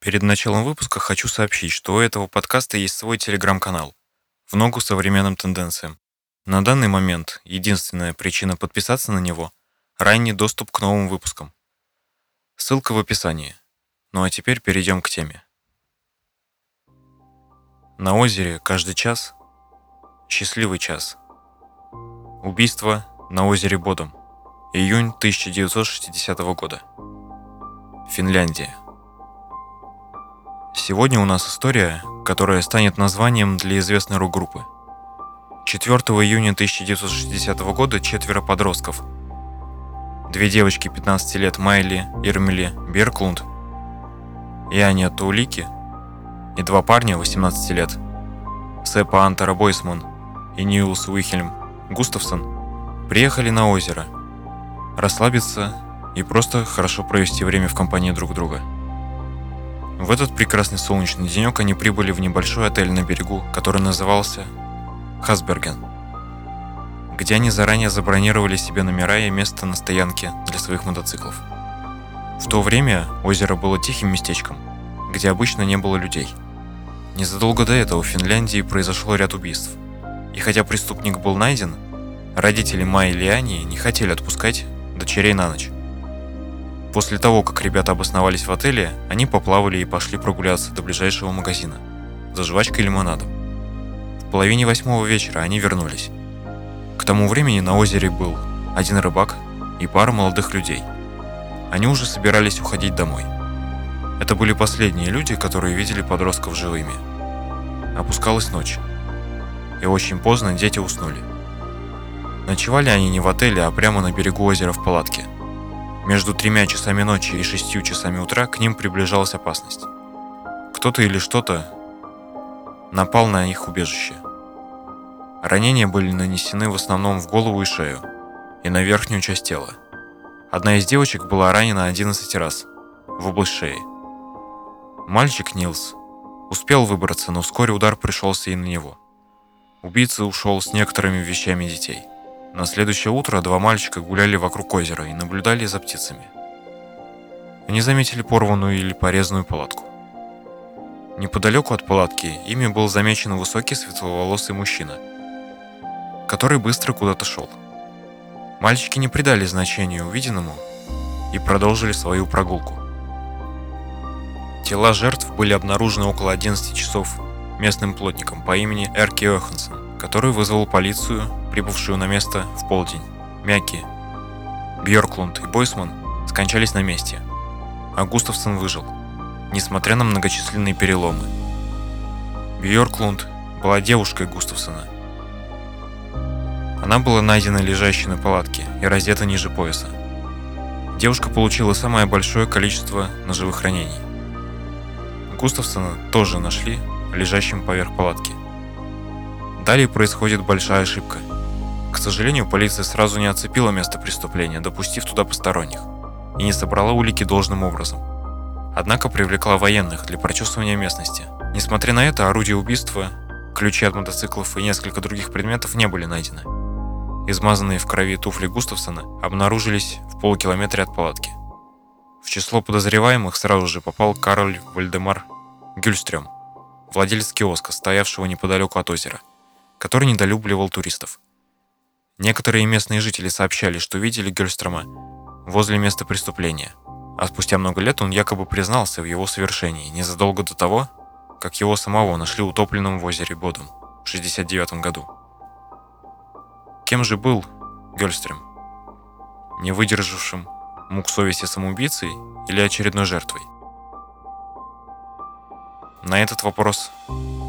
Перед началом выпуска хочу сообщить, что у этого подкаста есть свой телеграм-канал в ногу современным тенденциям. На данный момент единственная причина подписаться на него – ранний доступ к новым выпускам. Ссылка в описании. Ну а теперь перейдем к теме. На озере каждый час – счастливый час. Убийство на озере Бодом. Июнь 1960 года. Финляндия. Сегодня у нас история, которая станет названием для известной рок-группы. 4 июня 1960 года четверо подростков. Две девочки 15 лет Майли Ирмели Берклунд и Аня Таулики и два парня 18 лет Сепа Антара Бойсман и Ньюлс Уихельм Густавсон приехали на озеро расслабиться и просто хорошо провести время в компании друг друга – в этот прекрасный солнечный денек они прибыли в небольшой отель на берегу, который назывался Хасберген, где они заранее забронировали себе номера и место на стоянке для своих мотоциклов. В то время озеро было тихим местечком, где обычно не было людей. Незадолго до этого в Финляндии произошло ряд убийств. И хотя преступник был найден, родители Майи и Лиани не хотели отпускать дочерей на ночь. После того, как ребята обосновались в отеле, они поплавали и пошли прогуляться до ближайшего магазина за жвачкой и лимонадом. В половине восьмого вечера они вернулись. К тому времени на озере был один рыбак и пара молодых людей. Они уже собирались уходить домой. Это были последние люди, которые видели подростков живыми. Опускалась ночь. И очень поздно дети уснули. Ночевали они не в отеле, а прямо на берегу озера в палатке – между тремя часами ночи и шестью часами утра к ним приближалась опасность. Кто-то или что-то напал на их убежище. Ранения были нанесены в основном в голову и шею, и на верхнюю часть тела. Одна из девочек была ранена 11 раз, в область шеи. Мальчик Нилс успел выбраться, но вскоре удар пришелся и на него. Убийца ушел с некоторыми вещами детей – на следующее утро два мальчика гуляли вокруг озера и наблюдали за птицами. Они заметили порванную или порезанную палатку. Неподалеку от палатки ими был замечен высокий светловолосый мужчина, который быстро куда-то шел. Мальчики не придали значения увиденному и продолжили свою прогулку. Тела жертв были обнаружены около 11 часов местным плотником по имени Эрки Йоханссон, который вызвал полицию прибывшую на место в полдень. Мяки, Бьорклунд и Бойсман скончались на месте, а Густавсон выжил, несмотря на многочисленные переломы. Бьорклунд была девушкой Густавсона. Она была найдена лежащей на палатке и раздета ниже пояса. Девушка получила самое большое количество ножевых ранений. Густавсона тоже нашли лежащим поверх палатки. Далее происходит большая ошибка – к сожалению, полиция сразу не оцепила место преступления, допустив туда посторонних, и не собрала улики должным образом. Однако привлекла военных для прочесывания местности. Несмотря на это, орудия убийства, ключи от мотоциклов и несколько других предметов не были найдены. Измазанные в крови туфли Густавсона обнаружились в полукилометре от палатки. В число подозреваемых сразу же попал Кароль Вальдемар Гюльстрём, владелец киоска, стоявшего неподалеку от озера, который недолюбливал туристов. Некоторые местные жители сообщали, что видели Гельстрома возле места преступления, а спустя много лет он якобы признался в его совершении незадолго до того, как его самого нашли утопленным в озере Бодом в 69 году. Кем же был Гельстрем? Не выдержавшим мук совести самоубийцей или очередной жертвой? На этот вопрос,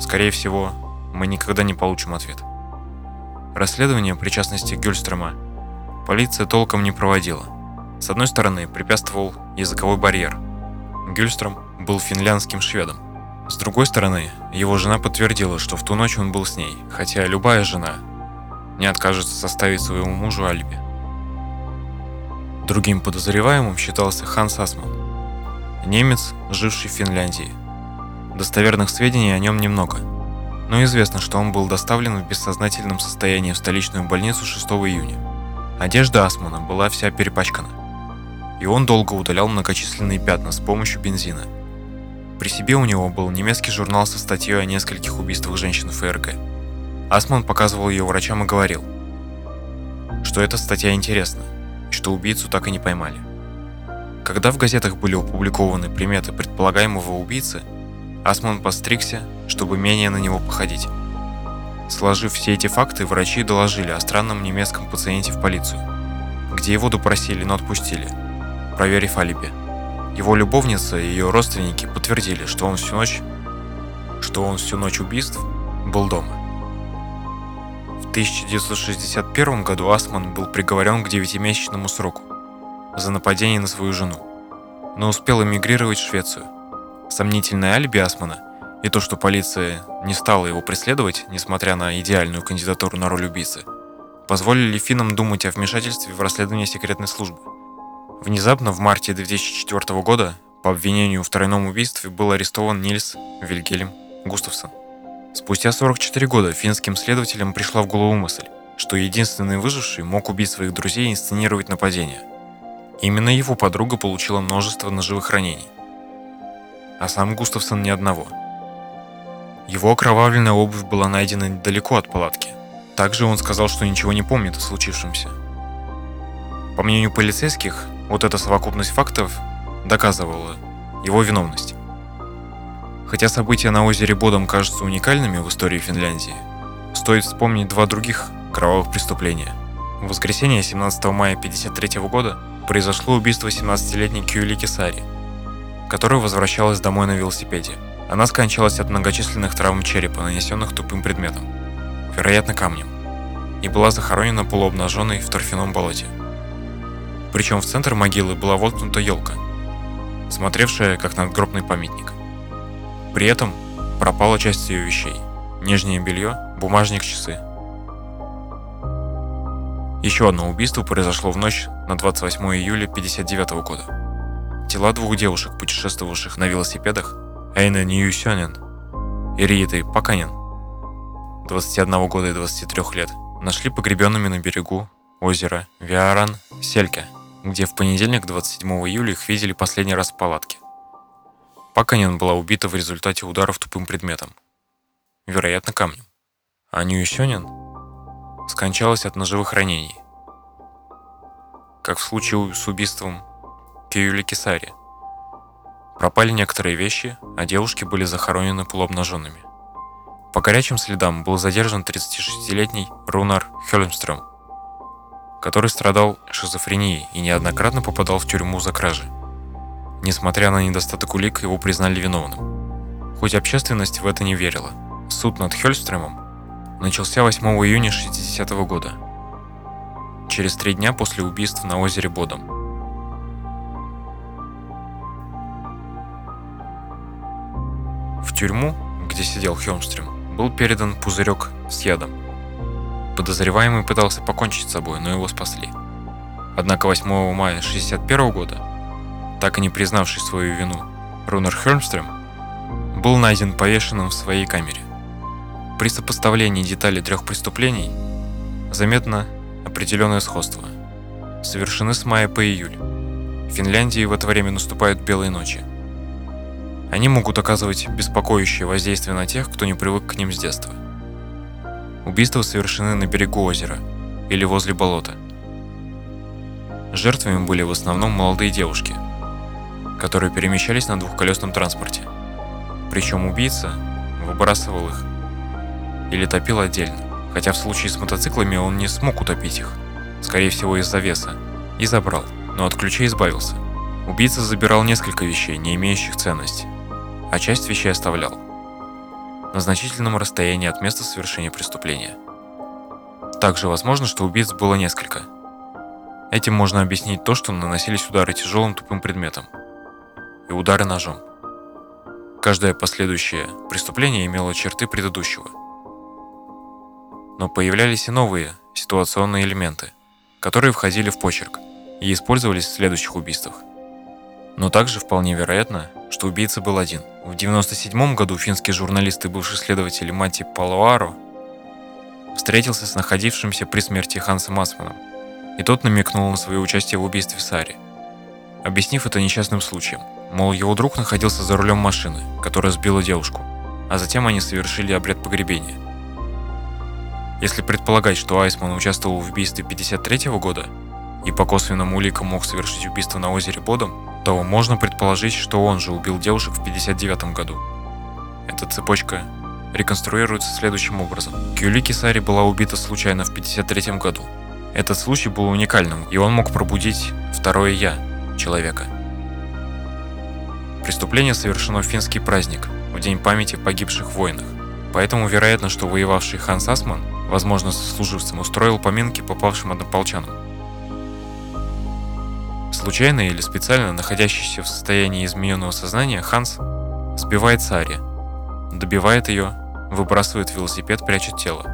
скорее всего, мы никогда не получим ответ. Расследование причастности Гюльстрема полиция толком не проводила. С одной стороны, препятствовал языковой барьер. Гюльстром был финляндским шведом. С другой стороны, его жена подтвердила, что в ту ночь он был с ней, хотя любая жена не откажется составить своему мужу алиби. Другим подозреваемым считался Ханс Асман, немец, живший в Финляндии. Достоверных сведений о нем немного – но известно, что он был доставлен в бессознательном состоянии в столичную больницу 6 июня. Одежда Асмана была вся перепачкана, и он долго удалял многочисленные пятна с помощью бензина. При себе у него был немецкий журнал со статьей о нескольких убийствах женщин ФРГ. Асман показывал ее врачам и говорил, что эта статья интересна, и что убийцу так и не поймали. Когда в газетах были опубликованы приметы предполагаемого убийцы, Асман постригся, чтобы менее на него походить. Сложив все эти факты, врачи доложили о странном немецком пациенте в полицию, где его допросили, но отпустили, проверив алиби. Его любовница и ее родственники подтвердили, что он всю ночь, что он всю ночь убийств был дома. В 1961 году Асман был приговорен к 9-месячному сроку за нападение на свою жену, но успел эмигрировать в Швецию. Сомнительное алиби Асмана и то, что полиция не стала его преследовать, несмотря на идеальную кандидатуру на роль убийцы, позволили финнам думать о вмешательстве в расследование секретной службы. Внезапно в марте 2004 года по обвинению в тройном убийстве был арестован Нильс Вильгельм Густавсон. Спустя 44 года финским следователям пришла в голову мысль, что единственный выживший мог убить своих друзей и инсценировать нападение. Именно его подруга получила множество ножевых ранений. А сам Густавсон ни одного. Его окровавленная обувь была найдена недалеко от палатки. Также он сказал, что ничего не помнит о случившемся. По мнению полицейских, вот эта совокупность фактов доказывала его виновность. Хотя события на озере Бодом кажутся уникальными в истории Финляндии, стоит вспомнить два других кровавых преступления. В воскресенье 17 мая 1953 года произошло убийство 17-летней Кюли Кисари, которая возвращалась домой на велосипеде. Она скончалась от многочисленных травм черепа, нанесенных тупым предметом, вероятно камнем, и была захоронена полуобнаженной в торфяном болоте. Причем в центр могилы была воткнута елка, смотревшая как надгробный памятник. При этом пропала часть ее вещей. Нижнее белье, бумажник, часы. Еще одно убийство произошло в ночь на 28 июля 1959 года. Тела двух девушек, путешествовавших на велосипедах, Эйна Ньюсёнин и Рииты Паканин, 21 года и 23 лет, нашли погребенными на берегу озера Виаран-Сельке, где в понедельник 27 июля их видели последний раз в палатке. Паканин была убита в результате ударов тупым предметом, вероятно камнем. А Ньюсёнин скончалась от ножевых ранений, как в случае с убийством Киюли Кисари. Пропали некоторые вещи, а девушки были захоронены полуобнаженными. По горячим следам был задержан 36-летний Рунар Хелмстрöm, который страдал шизофренией и неоднократно попадал в тюрьму за кражи. Несмотря на недостаток улик, его признали виновным. Хоть общественность в это не верила. Суд над Хельстремом начался 8 июня 60 -го года, через три дня после убийства на озере Бодом. Тюрьму, где сидел Хелмстрем, был передан пузырек с ядом. Подозреваемый пытался покончить с собой, но его спасли. Однако 8 мая 61 года так и не признавший свою вину, Рунер Хермстрем, был найден повешенным в своей камере. При сопоставлении деталей трех преступлений заметно определенное сходство. Совершены с мая по июль. В Финляндии в это время наступают белые ночи. Они могут оказывать беспокоящее воздействие на тех, кто не привык к ним с детства. Убийства совершены на берегу озера или возле болота. Жертвами были в основном молодые девушки – которые перемещались на двухколесном транспорте. Причем убийца выбрасывал их или топил отдельно, хотя в случае с мотоциклами он не смог утопить их, скорее всего из-за веса, и забрал, но от ключей избавился. Убийца забирал несколько вещей, не имеющих ценности, а часть вещей оставлял на значительном расстоянии от места совершения преступления. Также возможно, что убийц было несколько. Этим можно объяснить то, что наносились удары тяжелым тупым предметом, и удары ножом. Каждое последующее преступление имело черты предыдущего. Но появлялись и новые ситуационные элементы, которые входили в почерк и использовались в следующих убийствах. Но также вполне вероятно, что убийца был один. В 1997 году финский журналист и бывший следователь Мати Палуаро встретился с находившимся при смерти Хансом Асманом, и тот намекнул на свое участие в убийстве Сари, объяснив это несчастным случаем – Мол, его друг находился за рулем машины, которая сбила девушку, а затем они совершили обряд погребения. Если предполагать, что Айсман участвовал в убийстве 53 года и по косвенным уликам мог совершить убийство на озере Бодом, то можно предположить, что он же убил девушек в 59 году. Эта цепочка реконструируется следующим образом. Кюли Кисари была убита случайно в 53 году. Этот случай был уникальным, и он мог пробудить второе «я» человека. Преступление совершено в финский праздник, в день памяти погибших в войнах. Поэтому вероятно, что воевавший Ханс Асман, возможно, сослуживцем, устроил поминки попавшим однополчанам. Случайно или специально находящийся в состоянии измененного сознания Ханс сбивает Сари, добивает ее, выбрасывает велосипед, прячет тело,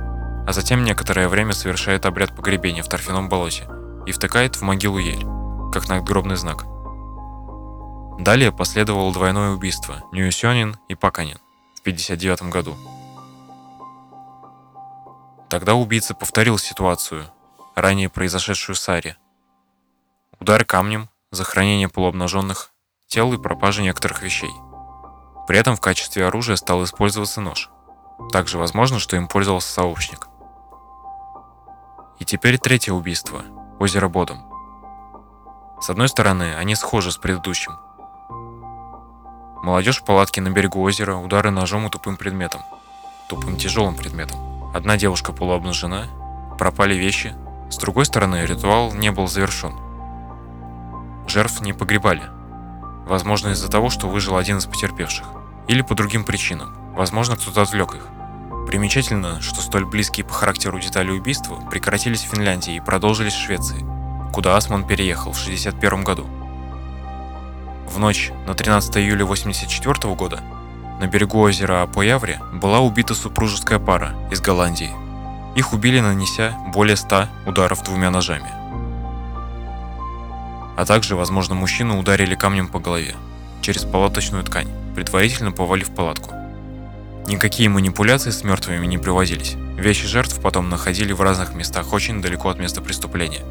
а затем некоторое время совершает обряд погребения в торфяном болоте и втыкает в могилу ель, как надгробный знак. Далее последовало двойное убийство Ньюсёнин и Паканин в 1959 году. Тогда убийца повторил ситуацию, ранее произошедшую в Саре. Удар камнем за хранение полуобнаженных тел и пропажа некоторых вещей. При этом в качестве оружия стал использоваться нож. Также возможно, что им пользовался сообщник. И теперь третье убийство – озеро Бодом. С одной стороны, они схожи с предыдущим. Молодежь в палатке на берегу озера, удары ножом и тупым предметом. Тупым тяжелым предметом. Одна девушка полуобнажена, пропали вещи. С другой стороны, ритуал не был завершен. Жертв не погребали. Возможно, из-за того, что выжил один из потерпевших. Или по другим причинам. Возможно, кто-то отвлек их. Примечательно, что столь близкие по характеру детали убийства прекратились в Финляндии и продолжились в Швеции, куда Асман переехал в 1961 году. В ночь на 13 июля 1984 года на берегу озера Появре была убита супружеская пара из Голландии. Их убили, нанеся более 100 ударов двумя ножами. А также, возможно, мужчину ударили камнем по голове через палаточную ткань, предварительно повалив палатку. Никакие манипуляции с мертвыми не приводились. Вещи жертв потом находили в разных местах очень далеко от места преступления.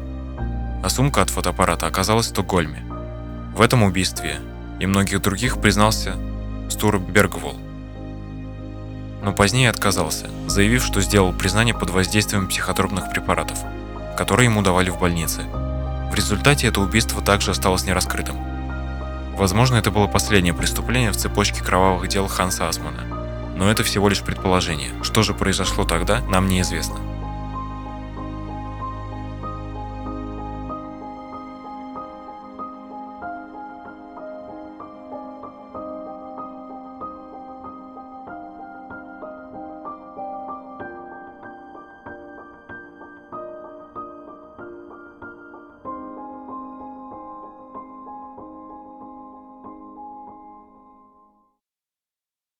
А сумка от фотоаппарата оказалась в Стокгольме. В этом убийстве и многих других признался Стур Бергвол. Но позднее отказался, заявив, что сделал признание под воздействием психотропных препаратов, которые ему давали в больнице. В результате это убийство также осталось нераскрытым. Возможно, это было последнее преступление в цепочке кровавых дел Ханса Асмана – но это всего лишь предположение. Что же произошло тогда, нам неизвестно.